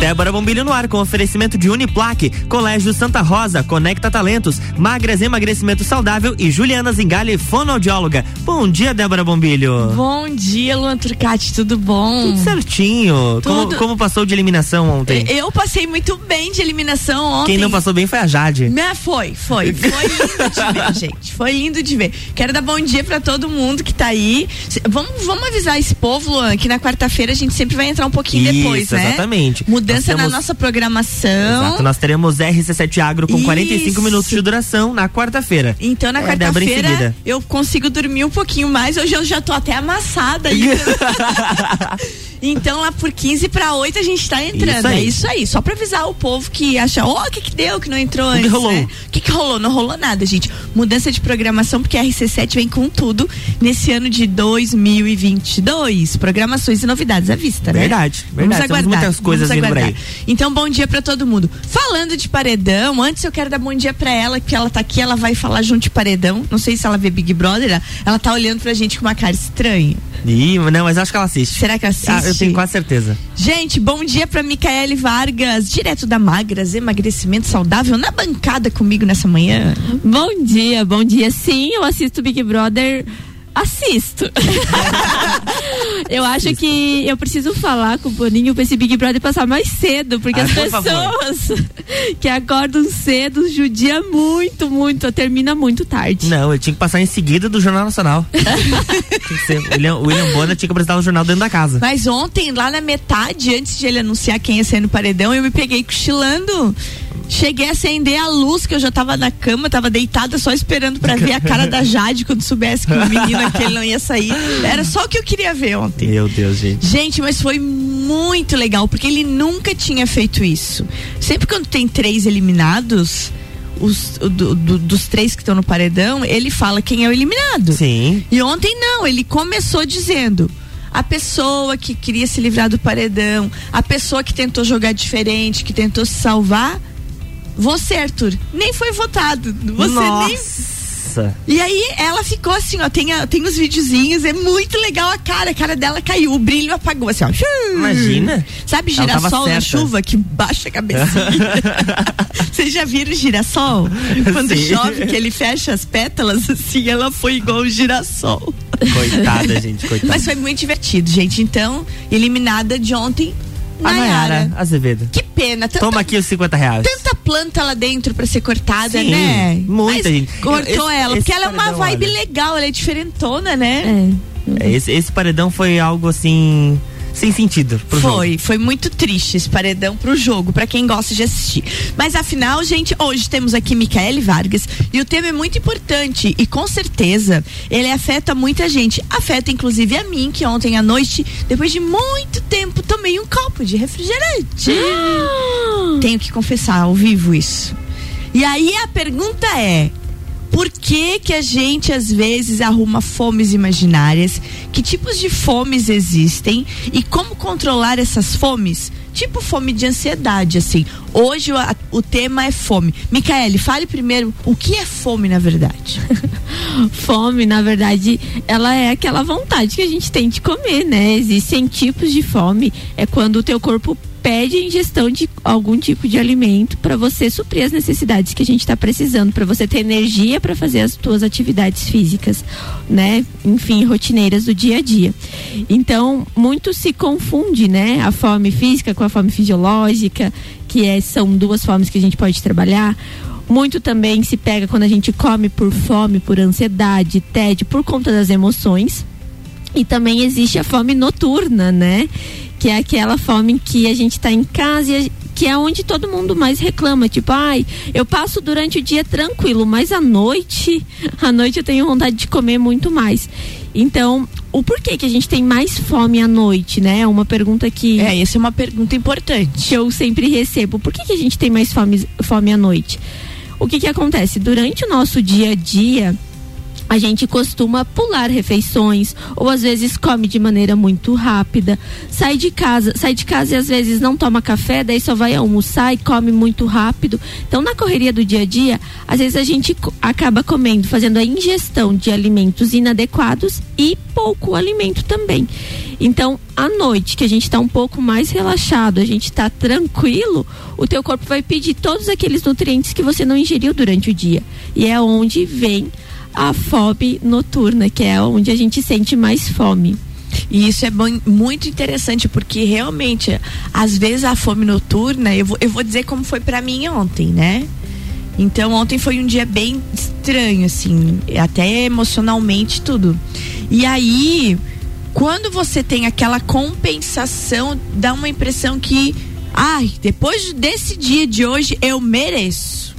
Débora Bombilho no ar com oferecimento de Uniplaque, Colégio Santa Rosa, Conecta Talentos, Magras Emagrecimento Saudável e Juliana Zingali, fonoaudióloga. Bom dia, Débora Bombilho. Bom dia, Luan Turcati, tudo bom? Tudo certinho. Tudo... Como, como, passou de eliminação ontem? Eu passei muito bem de eliminação ontem. Quem não passou bem foi a Jade. Né, foi, foi. Foi lindo de ver, gente. Foi lindo de ver. Quero dar bom dia para todo mundo que tá aí. Vamos, vamos avisar esse povo, Luan, que na quarta-feira a gente sempre vai entrar um pouquinho Isso, depois, né? Exatamente. Mudança temos... na nossa programação. Exato, nós teremos RC7 Agro com Isso. 45 minutos de duração na quarta-feira. Então na é, quarta-feira eu consigo dormir um pouquinho mais. Hoje eu já tô até amassada. Então lá por 15 para 8 a gente tá entrando. Isso é isso aí. Só pra avisar o povo que acha, ó, oh, o que que deu que não entrou antes? O que rolou? Né? O que que rolou? Não rolou nada, gente. Mudança de programação, porque a RC7 vem com tudo nesse ano de 2022. Programações e novidades à vista, né? Verdade, verdade. Vamos aguardar. Temos muitas coisas vindo por aí. Então, bom dia para todo mundo. Falando de paredão, antes eu quero dar bom dia para ela, que ela tá aqui, ela vai falar junto de paredão. Não sei se ela vê Big Brother, ela tá olhando pra gente com uma cara estranha. Ih, não, mas acho que ela assiste. Será que assiste? Ah, eu tenho quase certeza. Gente, bom dia pra Micaele Vargas, direto da Magras, emagrecimento saudável, na bancada comigo nessa manhã. Bom dia, bom dia. Sim, eu assisto Big Brother assisto. eu acho que eu preciso falar com o Boninho pra esse Big Brother passar mais cedo, porque ah, as pessoas que acordam cedo judia muito, muito, termina muito tarde. Não, eu tinha que passar em seguida do Jornal Nacional. William, William Bonner tinha que apresentar o jornal dentro da casa. Mas ontem, lá na metade, antes de ele anunciar quem ia ser no paredão, eu me peguei cochilando. Cheguei a acender a luz, que eu já tava na cama, tava deitada só esperando para ver a cara da Jade quando soubesse que o menino aquele não ia sair. Era só o que eu queria ver ontem. Meu Deus, gente. Gente, mas foi muito legal, porque ele nunca tinha feito isso. Sempre quando tem três eliminados, os, do, do, dos três que estão no paredão, ele fala quem é o eliminado. Sim. E ontem não, ele começou dizendo a pessoa que queria se livrar do paredão, a pessoa que tentou jogar diferente, que tentou se salvar, você, Arthur, nem foi votado. Você Nossa. nem. E aí ela ficou assim, ó, tem, a, tem os videozinhos, é muito legal a cara, a cara dela caiu, o brilho apagou assim, ó. Imagina. Sabe girassol na chuva que baixa a cabecinha? Vocês já viram girassol? Quando Sim. chove, que ele fecha as pétalas, assim, ela foi igual o girassol. Coitada, gente, coitada. Mas foi muito divertido, gente. Então, eliminada de ontem, a Nayara Azevedo. Que pena. Tanta, Toma aqui os 50 reais. Tanta planta lá dentro pra ser cortada, Sim, né? Muita Mas gente. Cortou esse, ela, porque ela é uma vibe olha. legal, ela é diferentona, né? É. Esse, esse paredão foi algo assim sem sentido. foi, jogo. foi muito triste esse paredão pro jogo, para quem gosta de assistir. Mas afinal, gente, hoje temos aqui Micaele Vargas e o tema é muito importante e com certeza ele afeta muita gente. Afeta inclusive a mim, que ontem à noite, depois de muito tempo, tomei um copo de refrigerante. Tenho que confessar ao vivo isso. E aí a pergunta é: por que que a gente às vezes arruma fomes imaginárias? Que tipos de fomes existem e como controlar essas fomes? Tipo fome de ansiedade, assim. Hoje o, o tema é fome. Micaele, fale primeiro o que é fome na verdade. fome, na verdade, ela é aquela vontade que a gente tem de comer, né? Existem tipos de fome. É quando o teu corpo pede a ingestão de algum tipo de alimento para você suprir as necessidades que a gente está precisando, para você ter energia para fazer as suas atividades físicas, né? Enfim, rotineiras do dia a dia. Então, muito se confunde, né? A fome física com a fome fisiológica, que é, são duas formas que a gente pode trabalhar. Muito também se pega quando a gente come por fome, por ansiedade, tédio, por conta das emoções. E também existe a fome noturna, né? Que é aquela fome que a gente está em casa e que é onde todo mundo mais reclama, tipo, ai, eu passo durante o dia tranquilo, mas à noite, à noite eu tenho vontade de comer muito mais. Então, o porquê que a gente tem mais fome à noite, né? É uma pergunta que. É, essa é uma pergunta importante. Que eu sempre recebo. Por que, que a gente tem mais fome, fome à noite? O que que acontece? Durante o nosso dia a dia, a gente costuma pular refeições ou às vezes come de maneira muito rápida. Sai de casa, sai de casa e às vezes não toma café, daí só vai almoçar e come muito rápido. Então, na correria do dia a dia, às vezes a gente acaba comendo, fazendo a ingestão de alimentos inadequados e pouco alimento também. Então, à noite, que a gente está um pouco mais relaxado, a gente está tranquilo, o teu corpo vai pedir todos aqueles nutrientes que você não ingeriu durante o dia. E é onde vem a fome noturna, que é onde a gente sente mais fome. E isso é bom, muito interessante, porque realmente, às vezes a fome noturna, eu vou, eu vou dizer como foi para mim ontem, né? Então ontem foi um dia bem estranho, assim, até emocionalmente tudo. E aí, quando você tem aquela compensação, dá uma impressão que, ai, depois desse dia de hoje eu mereço.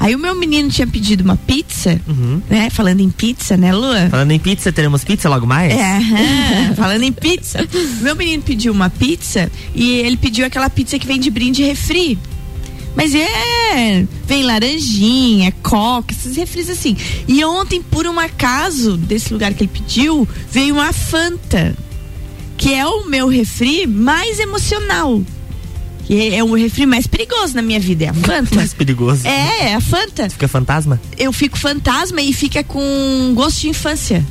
Aí o meu menino tinha pedido uma pizza, uhum. né? Falando em pizza, né, Lua? Falando em pizza, teremos pizza logo mais? É, falando em pizza. meu menino pediu uma pizza e ele pediu aquela pizza que vem de brinde refri. Mas é, vem laranjinha, coca, esses refris assim. E ontem, por um acaso, desse lugar que ele pediu, veio uma Fanta, que é o meu refri mais emocional que é o refri mais perigoso na minha vida, é a Fanta. Mais perigoso? É, é a Fanta. Fica fantasma? Eu fico fantasma e fica com gosto de infância.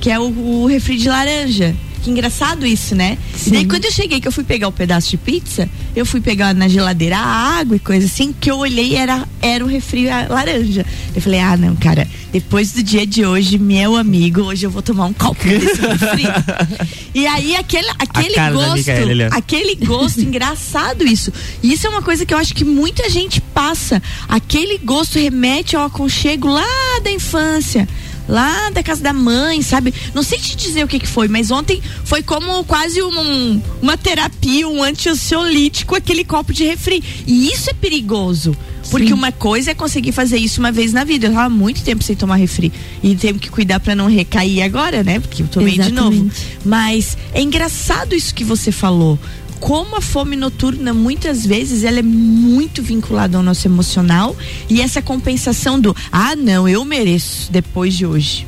Que é o, o refri de laranja. Que engraçado isso, né? Sim. E daí quando eu cheguei que eu fui pegar o um pedaço de pizza, eu fui pegar na geladeira a água e coisa assim, que eu olhei era era o refri laranja. Eu falei: "Ah, não, cara, depois do dia de hoje, meu amigo, hoje eu vou tomar um copo desse refri". e aí aquele aquele gosto, aquele gosto engraçado isso. E isso é uma coisa que eu acho que muita gente passa. Aquele gosto remete ao aconchego lá da infância lá da casa da mãe, sabe? Não sei te dizer o que, que foi, mas ontem foi como quase um, uma terapia, um antiansiolítico, aquele copo de refri. E isso é perigoso. Porque Sim. uma coisa é conseguir fazer isso uma vez na vida. Eu tava muito tempo sem tomar refri. E tenho que cuidar para não recair agora, né? Porque eu tomei Exatamente. de novo. Mas é engraçado isso que você falou como a fome noturna muitas vezes ela é muito vinculada ao nosso emocional e essa compensação do ah não eu mereço depois de hoje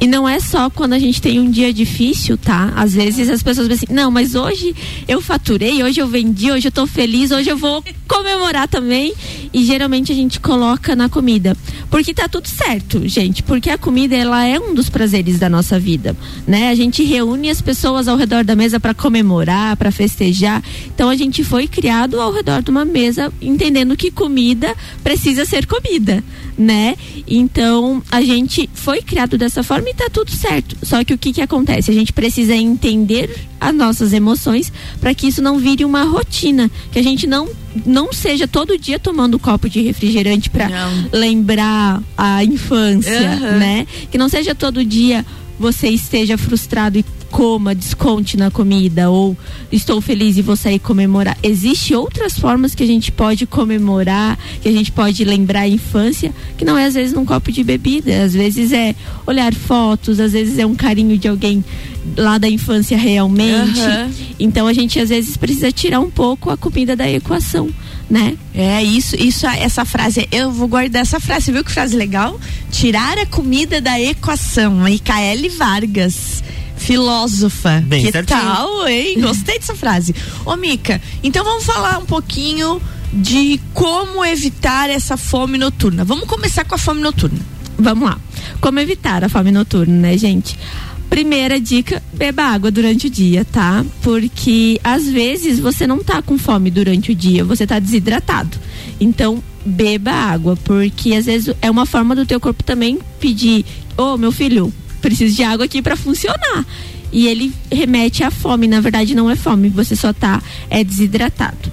e não é só quando a gente tem um dia difícil, tá? Às vezes as pessoas pensam assim, não, mas hoje eu faturei, hoje eu vendi, hoje eu tô feliz, hoje eu vou comemorar também. E geralmente a gente coloca na comida. Porque tá tudo certo, gente. Porque a comida, ela é um dos prazeres da nossa vida, né? A gente reúne as pessoas ao redor da mesa para comemorar, para festejar. Então a gente foi criado ao redor de uma mesa, entendendo que comida precisa ser comida, né? Então a gente foi criado dessa dessa forma e tá tudo certo. Só que o que que acontece? A gente precisa entender as nossas emoções para que isso não vire uma rotina, que a gente não não seja todo dia tomando um copo de refrigerante para lembrar a infância, uhum. né? Que não seja todo dia você esteja frustrado e coma, desconte na comida ou estou feliz e vou sair comemorar. Existem outras formas que a gente pode comemorar, que a gente pode lembrar a infância, que não é às vezes num copo de bebida, às vezes é olhar fotos, às vezes é um carinho de alguém lá da infância realmente. Uhum. Então a gente às vezes precisa tirar um pouco a comida da equação. Né? É isso, isso, essa frase, eu vou guardar essa frase, Você viu que frase legal? Tirar a comida da equação, Micaele Vargas filósofa. Bem que certinho. tal, hein? Gostei dessa frase. Ô, Mica, então vamos falar um pouquinho de como evitar essa fome noturna. Vamos começar com a fome noturna. Vamos lá. Como evitar a fome noturna, né, gente? Primeira dica, beba água durante o dia, tá? Porque às vezes você não tá com fome durante o dia, você tá desidratado. Então, beba água, porque às vezes é uma forma do teu corpo também pedir, ô oh, meu filho, preciso de água aqui para funcionar. E ele remete à fome, na verdade não é fome, você só tá é desidratado.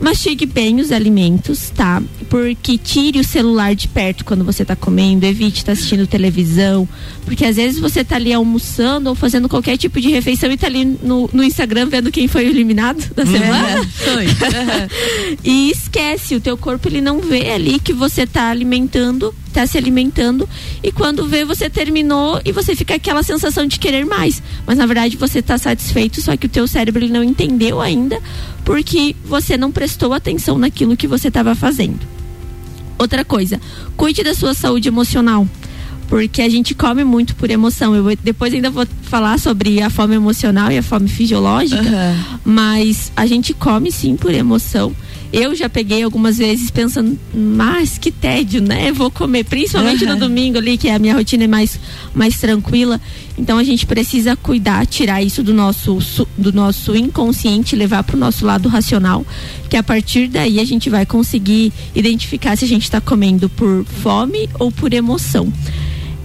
Mastigue bem os alimentos, tá? Porque tire o celular de perto quando você tá comendo, evite estar tá assistindo televisão, porque às vezes você tá ali almoçando ou fazendo qualquer tipo de refeição e tá ali no, no Instagram vendo quem foi eliminado da uhum. semana. Foi. Uhum. e esquece, o teu corpo ele não vê ali que você tá alimentando tá se alimentando e quando vê você terminou e você fica aquela sensação de querer mais, mas na verdade você está satisfeito, só que o teu cérebro ele não entendeu ainda porque você não prestou atenção naquilo que você estava fazendo. Outra coisa, cuide da sua saúde emocional porque a gente come muito por emoção. Eu depois ainda vou falar sobre a fome emocional e a fome fisiológica, uhum. mas a gente come sim por emoção. Eu já peguei algumas vezes pensando, mas que tédio, né? Vou comer, principalmente uhum. no domingo ali, que a minha rotina é mais, mais tranquila. Então a gente precisa cuidar, tirar isso do nosso, do nosso inconsciente, levar para o nosso lado racional, que a partir daí a gente vai conseguir identificar se a gente está comendo por fome ou por emoção.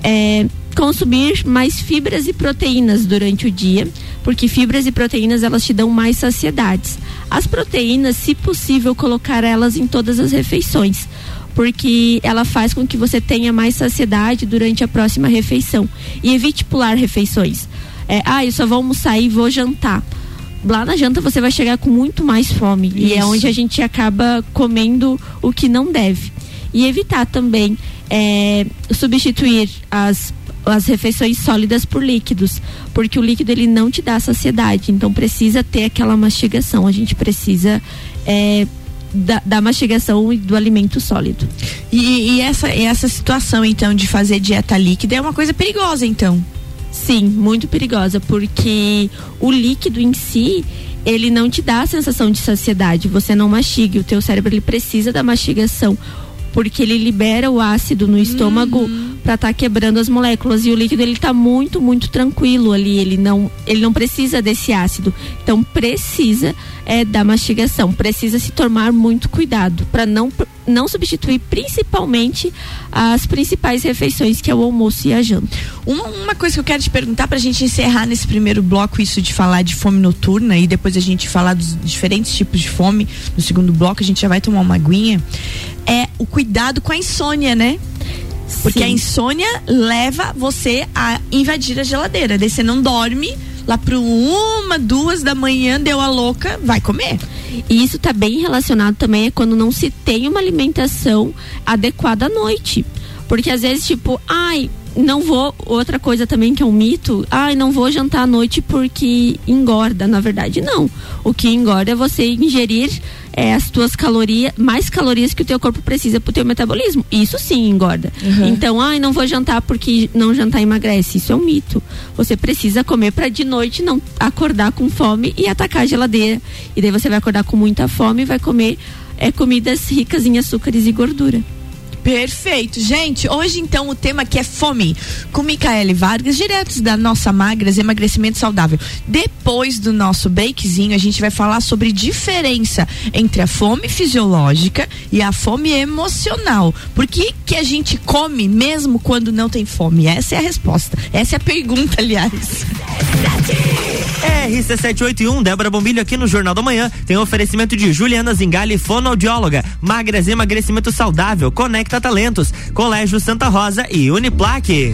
É, consumir mais fibras e proteínas durante o dia, porque fibras e proteínas elas te dão mais saciedades. As proteínas, se possível, colocar elas em todas as refeições, porque ela faz com que você tenha mais saciedade durante a próxima refeição e evite pular refeições. É, ah, eu só vou almoçar e vou jantar lá na janta você vai chegar com muito mais fome. Isso. E é onde a gente acaba comendo o que não deve. E evitar também é, substituir as as refeições sólidas por líquidos, porque o líquido ele não te dá saciedade, então precisa ter aquela mastigação. A gente precisa é, da, da, mastigação e do alimento sólido. E, e essa, essa situação então de fazer dieta líquida é uma coisa perigosa, então? Sim, muito perigosa, porque o líquido em si ele não te dá a sensação de saciedade. Você não mastiga, o teu cérebro ele precisa da mastigação porque ele libera o ácido no estômago uhum. para estar tá quebrando as moléculas e o líquido ele está muito muito tranquilo ali, ele não ele não precisa desse ácido. Então precisa é, da mastigação, precisa se tomar muito cuidado para não não substituir principalmente as principais refeições que é o almoço e a janta. Uma, uma coisa que eu quero te perguntar para a gente encerrar nesse primeiro bloco isso de falar de fome noturna e depois a gente falar dos diferentes tipos de fome no segundo bloco a gente já vai tomar uma aguinha é o cuidado com a insônia, né? Porque Sim. a insônia leva você a invadir a geladeira. Daí você não dorme, lá pro uma, duas da manhã, deu a louca, vai comer. E isso está bem relacionado também é quando não se tem uma alimentação adequada à noite. Porque às vezes, tipo, ai, não vou. Outra coisa também que é um mito, ai, não vou jantar à noite porque engorda. Na verdade, não. O que engorda é você ingerir é, as tuas calorias, mais calorias que o teu corpo precisa pro teu metabolismo. Isso sim engorda. Uhum. Então, ai, não vou jantar porque não jantar emagrece. Isso é um mito. Você precisa comer para de noite não acordar com fome e atacar a geladeira. E daí você vai acordar com muita fome e vai comer é, comidas ricas em açúcares e gordura. Perfeito. Gente, hoje então o tema aqui é fome, com Micaele Vargas, diretos da nossa Magras Emagrecimento Saudável. Depois do nosso bakezinho, a gente vai falar sobre diferença entre a fome fisiológica e a fome emocional. Por que, que a gente come mesmo quando não tem fome? Essa é a resposta. Essa é a pergunta, aliás. RC781, Débora Bombilho aqui no Jornal da Manhã. Tem oferecimento de Juliana Zingali, fonoaudióloga, Magras Emagrecimento Saudável, Conecta Talentos, Colégio Santa Rosa e Uniplaque.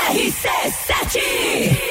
RC7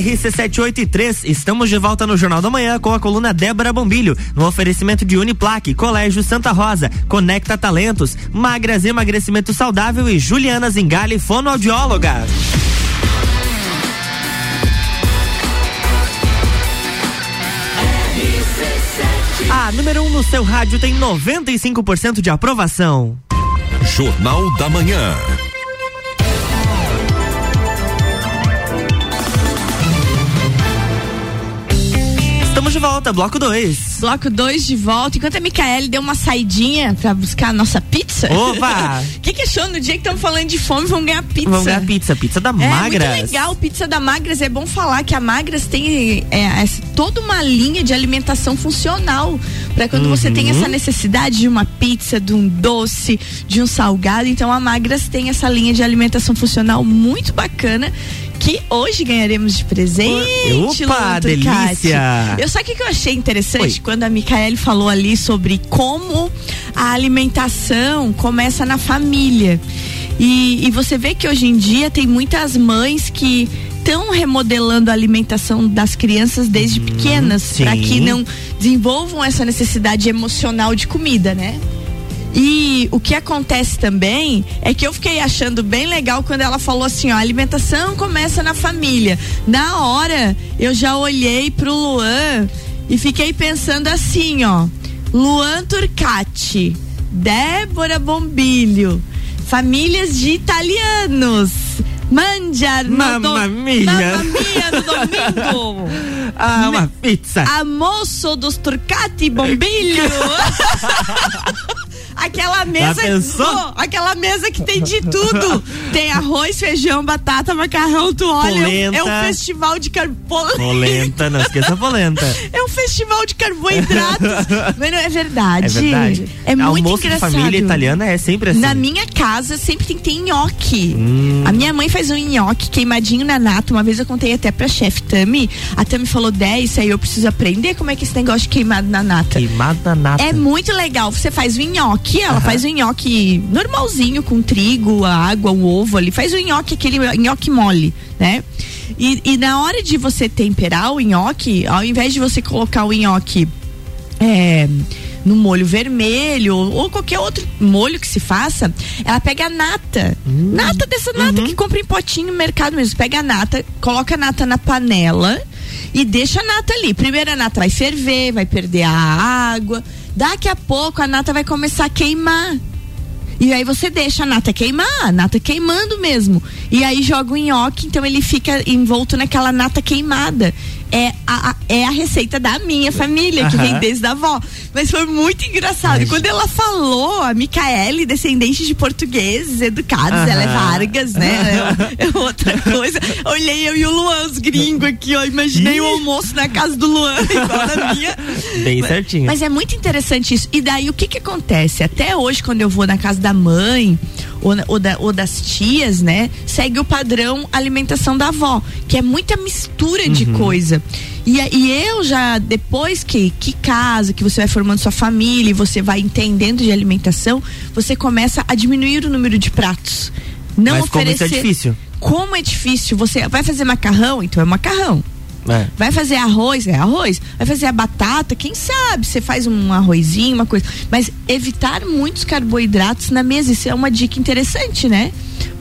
RC783, estamos de volta no Jornal da Manhã com a coluna Débora Bombilho, no oferecimento de Uniplaque, Colégio Santa Rosa, Conecta Talentos, Magras Emagrecimento Saudável e Juliana Zingale, fonoaudióloga. A número 1 um no seu rádio tem 95% de aprovação. Jornal da Manhã. De volta, bloco 2. Bloco 2 de volta. Enquanto a Micaele deu uma saidinha pra buscar a nossa pizza. Opa! O que, que achou no dia que estamos falando de fome? Vamos ganhar pizza. Vamos ganhar pizza, pizza da É Magras. muito legal, pizza da Magras. É bom falar que a Magras tem é, essa- toda uma linha de alimentação funcional para quando você tem Uhum. essa necessidade de uma pizza, de um doce, de um salgado. Então a Magras tem essa linha de alimentação funcional muito bacana. Que hoje ganharemos de presente. Opa, Turcati. delícia. Eu sabe o que que eu achei interessante Oi. quando a Micaele falou ali sobre como a alimentação começa na família. E, e você vê que hoje em dia tem muitas mães que estão remodelando a alimentação das crianças desde pequenas sim. para que não desenvolvam essa necessidade emocional de comida, né? E o que acontece também é que eu fiquei achando bem legal quando ela falou assim, ó, a alimentação começa na família. Na hora, eu já olhei pro Luan e fiquei pensando assim, ó, Luan Turcati, Débora Bombilho, famílias de italianos. Mangiar no Mamma do- mia. Mamma mia no domingo. Ah, uma pizza. Almoço dos Turcati Bombilho. aquela mesa. aquela mesa que tem de tudo. Tem arroz, feijão, batata, macarrão, tu olha. é um- É um Polenta. festival de carboidratos. Polenta, não esqueça polenta. É um festival de carboidratos. Mas não é verdade. É verdade. É muito Almoço de engraçado. família italiana é sempre assim. Na minha casa sempre tem que ter nhoque. Hum. A minha mãe faz um nhoque queimadinho na nata. Uma vez eu contei até pra chefe Tami. A Tami falou: 10, aí eu preciso aprender como é que é esse negócio de queimado na nata. Queimada nata. É muito legal. Você faz o nhoque, ela faz o nhoque normalzinho, com trigo, a água, o ovo ali. Faz o nhoque, aquele nhoque mole, né? E, e na hora de você temperar o nhoque, ao invés de você colocar o nhoque é, no molho vermelho ou, ou qualquer outro molho que se faça, ela pega a nata. Nata dessa nata que compra em potinho no mercado mesmo. Pega a nata, coloca a nata na panela e deixa a nata ali. Primeiro a nata vai ferver, vai perder a água. Daqui a pouco a nata vai começar a queimar. E aí você deixa a nata queimar, a nata queimando mesmo. E aí joga o nhoque, então ele fica envolto naquela nata queimada. É a, a- é a receita da minha família, que Aham. vem desde a avó. Mas foi muito engraçado. E quando ela falou, a Micaele, descendente de portugueses, educados, ela é. Vargas, né? É, é outra coisa. Olhei eu e o Luan, os gringos aqui, ó. Imaginei o almoço na casa do Luan, igual na minha. Bem certinho. Mas é muito interessante isso. E daí o que que acontece? Até hoje, quando eu vou na casa da mãe ou, ou da- ou das tias, né? Segue o padrão alimentação da avó, que é muita mistura de coisa. E, e eu já, depois que, que casa, que você vai formando sua família e você vai entendendo de alimentação, você começa a diminuir o número de pratos. Não Mas como isso oferecer. é difícil. Como é difícil. Você vai fazer macarrão, então é macarrão. É. Vai fazer arroz, é arroz. Vai fazer a batata, quem sabe? Você faz um arrozinho, uma coisa. Mas evitar muitos carboidratos na mesa, isso é uma dica interessante, né?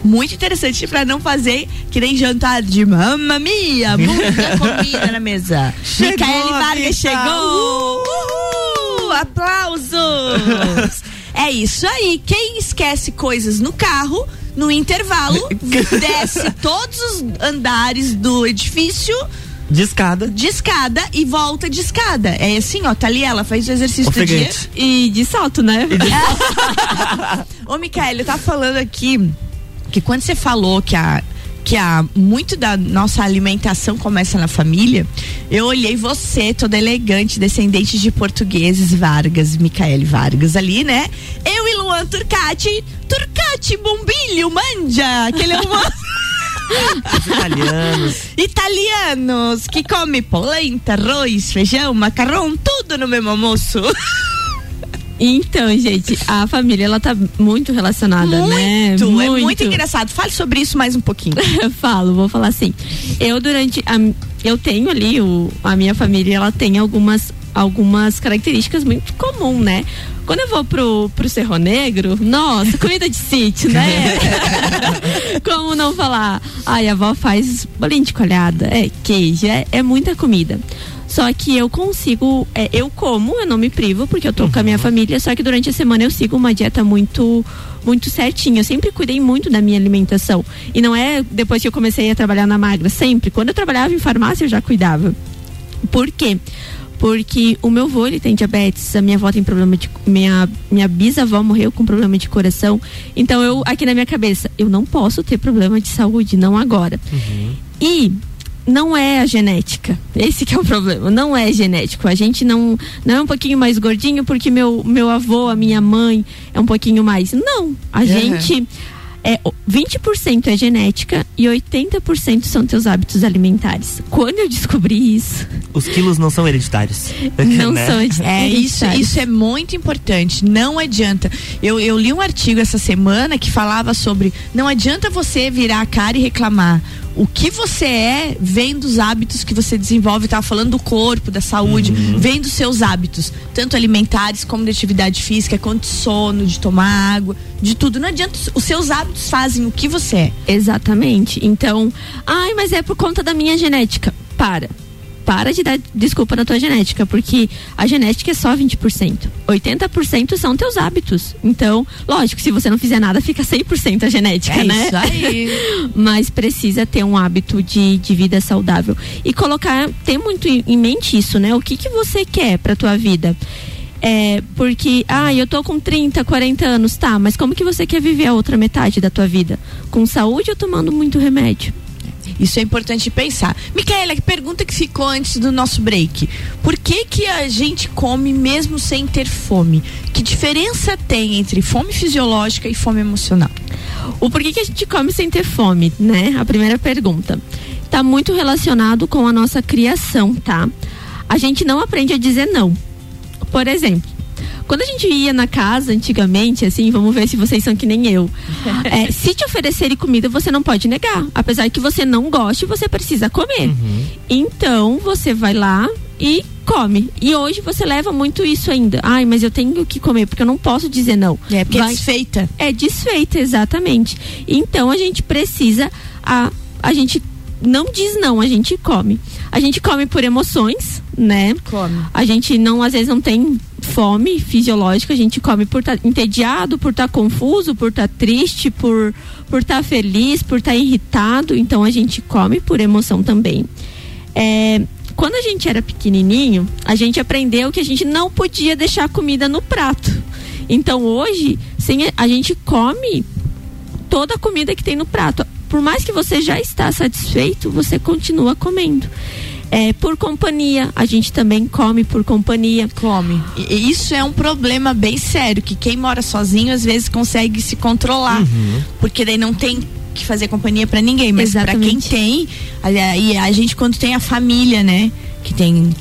Muito interessante pra não fazer que nem jantar de mamma mia, muita comida na mesa. Chegou Micaele Vargas chegou! Uhul! Aplausos! é isso aí. Quem esquece coisas no carro, no intervalo, desce todos os andares do edifício De escada. de escada e volta de escada. É assim, ó, tá ali ela, faz o exercício do dia. Ofegante. E de salto, né? Ô, Micaela, eu tava falando aqui que quando você falou que a que a muito da nossa alimentação começa na família, eu olhei você, toda elegante, descendente de portugueses, Vargas, Micaele Vargas ali, né? Eu e Luan Turcati. Turcati Bombilho, manja! Aquele é uma... Os italianos. Italianos que come polenta, arroz, feijão, macarrão, tudo no mesmo almoço. Então, gente, a família ela tá muito relacionada, né? Muito, é muito engraçado. Fale sobre isso mais um pouquinho. Eu falo, vou falar assim. Eu durante a, eu tenho ali o, a minha família, ela tem algumas algumas características muito comuns, né? Quando eu vou pro, pro Cerro Negro, nossa, comida de sítio, né? Como não falar? Ai, a avó faz bolinho de colhada, é queijo, é, é muita comida. Só que eu consigo, é, eu como, eu não me privo, porque eu tô uhum. com a minha família, só que durante a semana eu sigo uma dieta muito muito certinha. Eu sempre cuidei muito da minha alimentação. E não é depois que eu comecei a trabalhar na magra, sempre. Quando eu trabalhava em farmácia, eu já cuidava. Por quê? Porque o meu avô ele tem diabetes, a minha avó tem problema de minha minha bisavó morreu com problema de coração. Então eu aqui na minha cabeça, eu não posso ter problema de saúde, não agora. Uhum. E não é a genética. Esse que é o problema. Não é genético. A gente não não é um pouquinho mais gordinho porque meu meu avô, a minha mãe é um pouquinho mais. Não. A uhum. gente é 20% é genética e 80% são teus hábitos alimentares. Quando eu descobri isso, os quilos não são hereditários. Não né? são hereditários. É isso, isso é muito importante. Não adianta. Eu, eu li um artigo essa semana que falava sobre não adianta você virar a cara e reclamar o que você é vem dos hábitos que você desenvolve. Estava falando do corpo, da saúde, uhum. vem dos seus hábitos, tanto alimentares como de atividade física, quanto de sono, de tomar água, de tudo. Não adianta, os seus hábitos fazem o que você é. Exatamente. Então, ai, mas é por conta da minha genética. Para para de dar desculpa na tua genética, porque a genética é só 20%. 80% são teus hábitos. Então, lógico, se você não fizer nada, fica 100% a genética, é né? Isso aí. Mas precisa ter um hábito de, de vida saudável. E colocar, ter muito em mente isso, né? O que, que você quer pra tua vida? É, porque, ah, eu tô com 30, 40 anos, tá, mas como que você quer viver a outra metade da tua vida? Com saúde ou tomando muito remédio? Isso é importante pensar. Micaela, que pergunta que ficou antes do nosso break. Por que que a gente come mesmo sem ter fome? Que diferença tem entre fome fisiológica e fome emocional? O porquê que a gente come sem ter fome, né? A primeira pergunta. Está muito relacionado com a nossa criação, tá? A gente não aprende a dizer não. Por exemplo, quando a gente ia na casa antigamente, assim, vamos ver se vocês são que nem eu. é, se te oferecerem comida, você não pode negar. Apesar que você não goste, você precisa comer. Uhum. Então, você vai lá e come. E hoje você leva muito isso ainda. Ai, mas eu tenho que comer, porque eu não posso dizer não. É, porque é vai... é desfeita. É desfeita, exatamente. Então a gente precisa. A, a gente não diz não, a gente come. A gente come por emoções, né? Come. A gente não, às vezes, não tem fome fisiológica, a gente come por estar tá entediado, por estar tá confuso, por estar tá triste, por por estar feliz, por estar irritado, então a gente come por emoção também. É, quando a gente era pequenininho, a gente aprendeu que a gente não podia deixar comida no prato. Então hoje, sem, a gente come toda a comida que tem no prato. Por mais que você já está satisfeito, você continua comendo. É, por companhia, a gente também come por companhia. Come. E isso é um problema bem sério, que quem mora sozinho às vezes consegue se controlar. Uhum. Porque daí não tem que fazer companhia para ninguém, mas para quem tem, e a gente quando tem a família, né, que tem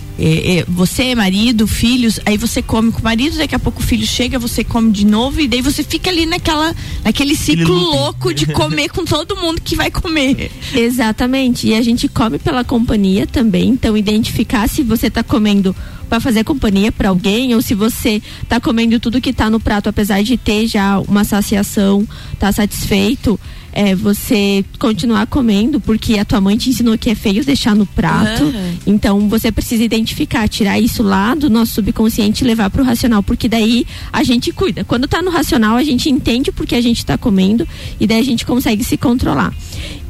você, marido, filhos, aí você come com o marido, daqui a pouco o filho chega, você come de novo e daí você fica ali naquela, naquele ciclo louco de comer com todo mundo que vai comer. Exatamente. E a gente come pela companhia também, então identificar se você está comendo para fazer companhia para alguém ou se você está comendo tudo que está no prato, apesar de ter já uma saciação, tá satisfeito é, você continuar comendo, porque a tua mãe te ensinou que é feio deixar no prato. Uhum. Então você precisa identificar, tirar isso lá do nosso subconsciente e levar pro racional, porque daí a gente cuida. Quando tá no racional, a gente entende porque a gente tá comendo e daí a gente consegue se controlar.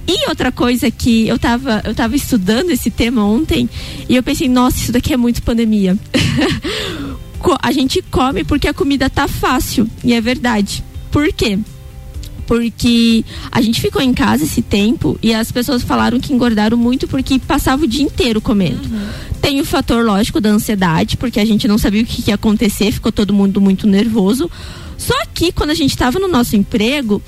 E outra coisa que eu tava, eu tava estudando esse tema ontem e eu pensei, nossa, isso daqui é muito pandemia. a gente come porque a comida tá fácil. E é verdade. Por quê? Porque a gente ficou em casa esse tempo e as pessoas falaram que engordaram muito porque passava o dia inteiro comendo. Uhum. Tem o fator lógico da ansiedade, porque a gente não sabia o que, ia acontecer, ficou todo mundo muito nervoso. Só que quando a gente estava no nosso emprego,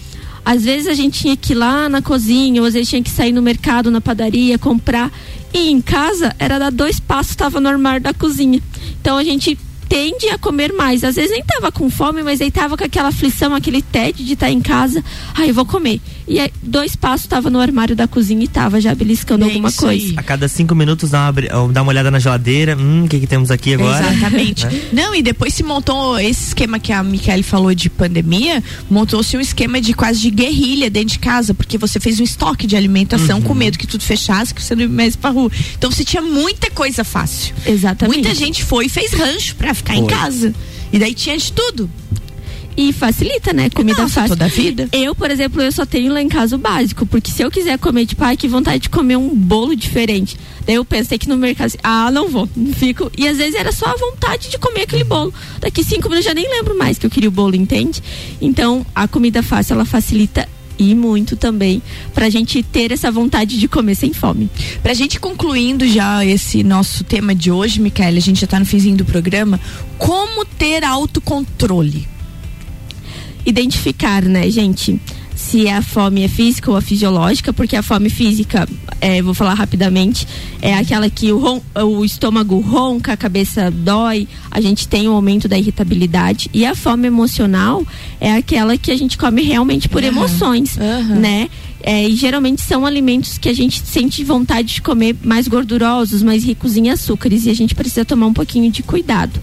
às vezes a gente tinha que ir lá na cozinha, ou às vezes tinha que sair no mercado, na padaria, comprar. E em casa era dar dois passos, estava no armário da cozinha. Então a gente tende a comer mais. Às vezes nem tava com fome, mas aí tava com aquela aflição, aquele tédio de estar tá em casa. Ai, eu vou comer. E aí, dois passos tava no armário da cozinha e tava já beliscando é alguma coisa. Aí. A cada cinco minutos dá uma, dá uma olhada na geladeira. Hum, o que, que temos aqui agora? Exatamente. Né? Não, e depois se montou esse esquema que a Michele falou de pandemia, montou-se um esquema de quase de guerrilha dentro de casa, porque você fez um estoque de alimentação uhum. com medo que tudo fechasse, que você não ia mais pra rua. Então você tinha muita coisa fácil. Exatamente. Muita gente foi e fez rancho pra ficar Foi. em casa. E daí tinha de tudo. E facilita, né? Comida Nossa, fácil. toda a vida. Eu, por exemplo, eu só tenho lá em casa o básico, porque se eu quiser comer, tipo, ai, que vontade de comer um bolo diferente. Daí eu pensei que no mercado, assim, ah, não vou, fico. E às vezes era só a vontade de comer aquele bolo. Daqui cinco minutos eu já nem lembro mais que eu queria o bolo, entende? Então, a comida fácil, ela facilita e muito também para a gente ter essa vontade de comer sem fome. Para a gente concluindo já esse nosso tema de hoje, Micaela, a gente já está no finzinho do programa. Como ter autocontrole? Identificar, né, gente? se a fome é física ou a fisiológica, porque a fome física, é, vou falar rapidamente, é aquela que o, ron, o estômago ronca, a cabeça dói, a gente tem um aumento da irritabilidade. E a fome emocional é aquela que a gente come realmente por uhum. emoções, uhum. né? É, e geralmente são alimentos que a gente sente vontade de comer mais gordurosos, mais ricos em açúcares, e a gente precisa tomar um pouquinho de cuidado.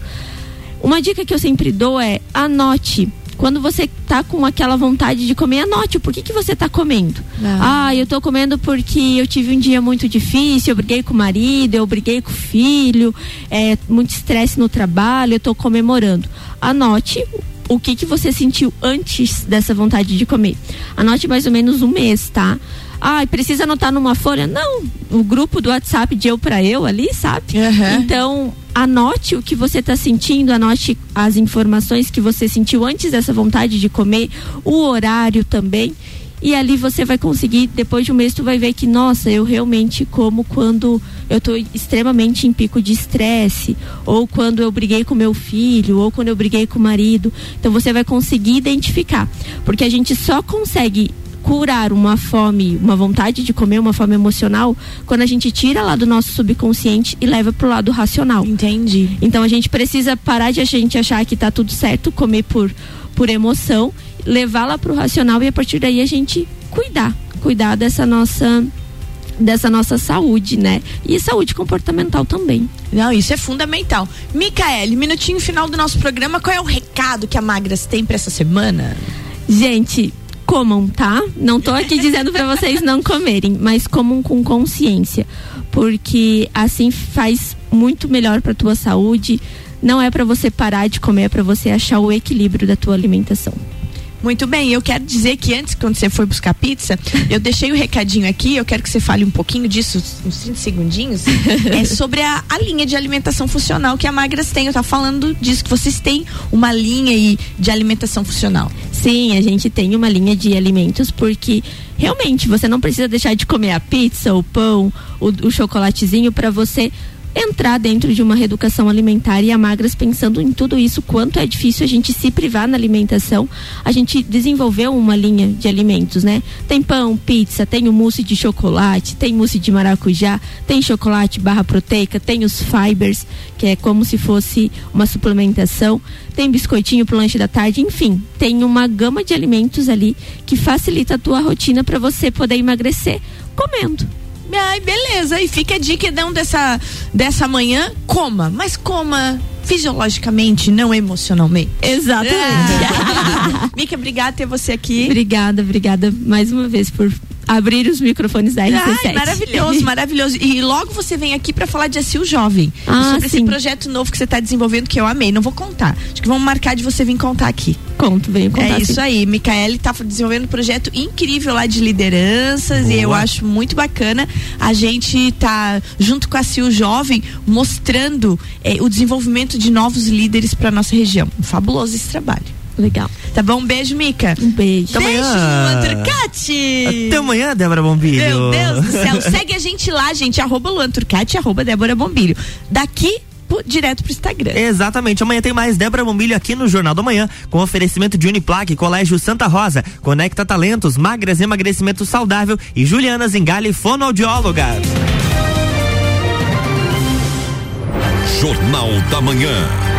Uma dica que eu sempre dou é anote quando você tá com aquela vontade de comer, anote o porquê que você tá comendo. Ah. ah, eu tô comendo porque eu tive um dia muito difícil, eu briguei com o marido, eu briguei com o filho, é, muito estresse no trabalho, eu tô comemorando. Anote o que que você sentiu antes dessa vontade de comer. Anote mais ou menos um mês, tá? Ah, precisa anotar numa folha? Não, o grupo do WhatsApp de eu para eu ali, sabe? Uhum. Então, anote o que você está sentindo, anote as informações que você sentiu antes dessa vontade de comer, o horário também. E ali você vai conseguir, depois de um mês, tu vai ver que, nossa, eu realmente como quando eu estou extremamente em pico de estresse, ou quando eu briguei com meu filho, ou quando eu briguei com o marido. Então você vai conseguir identificar. Porque a gente só consegue curar uma fome, uma vontade de comer, uma fome emocional, quando a gente tira lá do nosso subconsciente e leva pro lado racional. Entendi. Então a gente precisa parar de a gente achar que tá tudo certo, comer por, por emoção, levá-la pro racional e a partir daí a gente cuidar, cuidar dessa nossa dessa nossa saúde, né? E saúde comportamental também. Não, isso é fundamental. Micaele, minutinho final do nosso programa, qual é o recado que a Magras tem para essa semana? Gente, comam, tá? Não tô aqui dizendo para vocês não comerem, mas comam com consciência, porque assim faz muito melhor para tua saúde. Não é para você parar de comer, é para você achar o equilíbrio da tua alimentação. Muito bem, eu quero dizer que antes, quando você foi buscar pizza, eu deixei o um recadinho aqui, eu quero que você fale um pouquinho disso, uns 30 segundinhos, é sobre a, a linha de alimentação funcional que a Magras tem. Eu tava falando disso, que vocês têm uma linha aí de alimentação funcional. Sim, a gente tem uma linha de alimentos porque realmente você não precisa deixar de comer a pizza, o pão, o, o chocolatezinho para você entrar dentro de uma reeducação alimentar e a Magras pensando em tudo isso, quanto é difícil a gente se privar na alimentação, a gente desenvolveu uma linha de alimentos, né? Tem pão, pizza, tem o mousse de chocolate, tem mousse de maracujá, tem chocolate barra proteica, tem os fibers, que é como se fosse uma suplementação, tem biscoitinho pro lanche da tarde, enfim, tem uma gama de alimentos ali que facilita a tua rotina para você poder emagrecer comendo. Ai, beleza. E fica a dica não dessa, dessa manhã, coma, mas coma fisiologicamente, não emocionalmente. Exatamente. É. Mica, obrigada por ter você aqui. Obrigada, obrigada mais uma vez por abrir os microfones da RC7. Ai, maravilhoso, maravilhoso. E logo você vem aqui para falar de Assil Jovem. Ah, sobre sim. esse projeto novo que você está desenvolvendo, que eu amei. Não vou contar. Acho que vamos marcar de você vir contar aqui. Conto, venho contar. É isso aí. Micaele está desenvolvendo um projeto incrível lá de lideranças Boa. e eu acho muito bacana. A gente tá junto com a Sil Jovem mostrando eh, o desenvolvimento de novos líderes para nossa região. Fabuloso esse trabalho. Legal. Tá bom? Um beijo, Mica. Um beijo. Beijo, amanhã. Luan Turcati. Até amanhã, Débora Bombilho. Meu Deus do céu. Segue a gente lá, gente. Arroba Luan Turcati, arroba Débora Bombilho. Daqui direto pro Instagram. Exatamente. Amanhã tem mais Débora Bombilho aqui no Jornal da Manhã, com oferecimento de Uniplaque, Colégio Santa Rosa, Conecta Talentos, Magras Emagrecimento Saudável e Juliana Zingale, fonoaudióloga. Jornal da Manhã.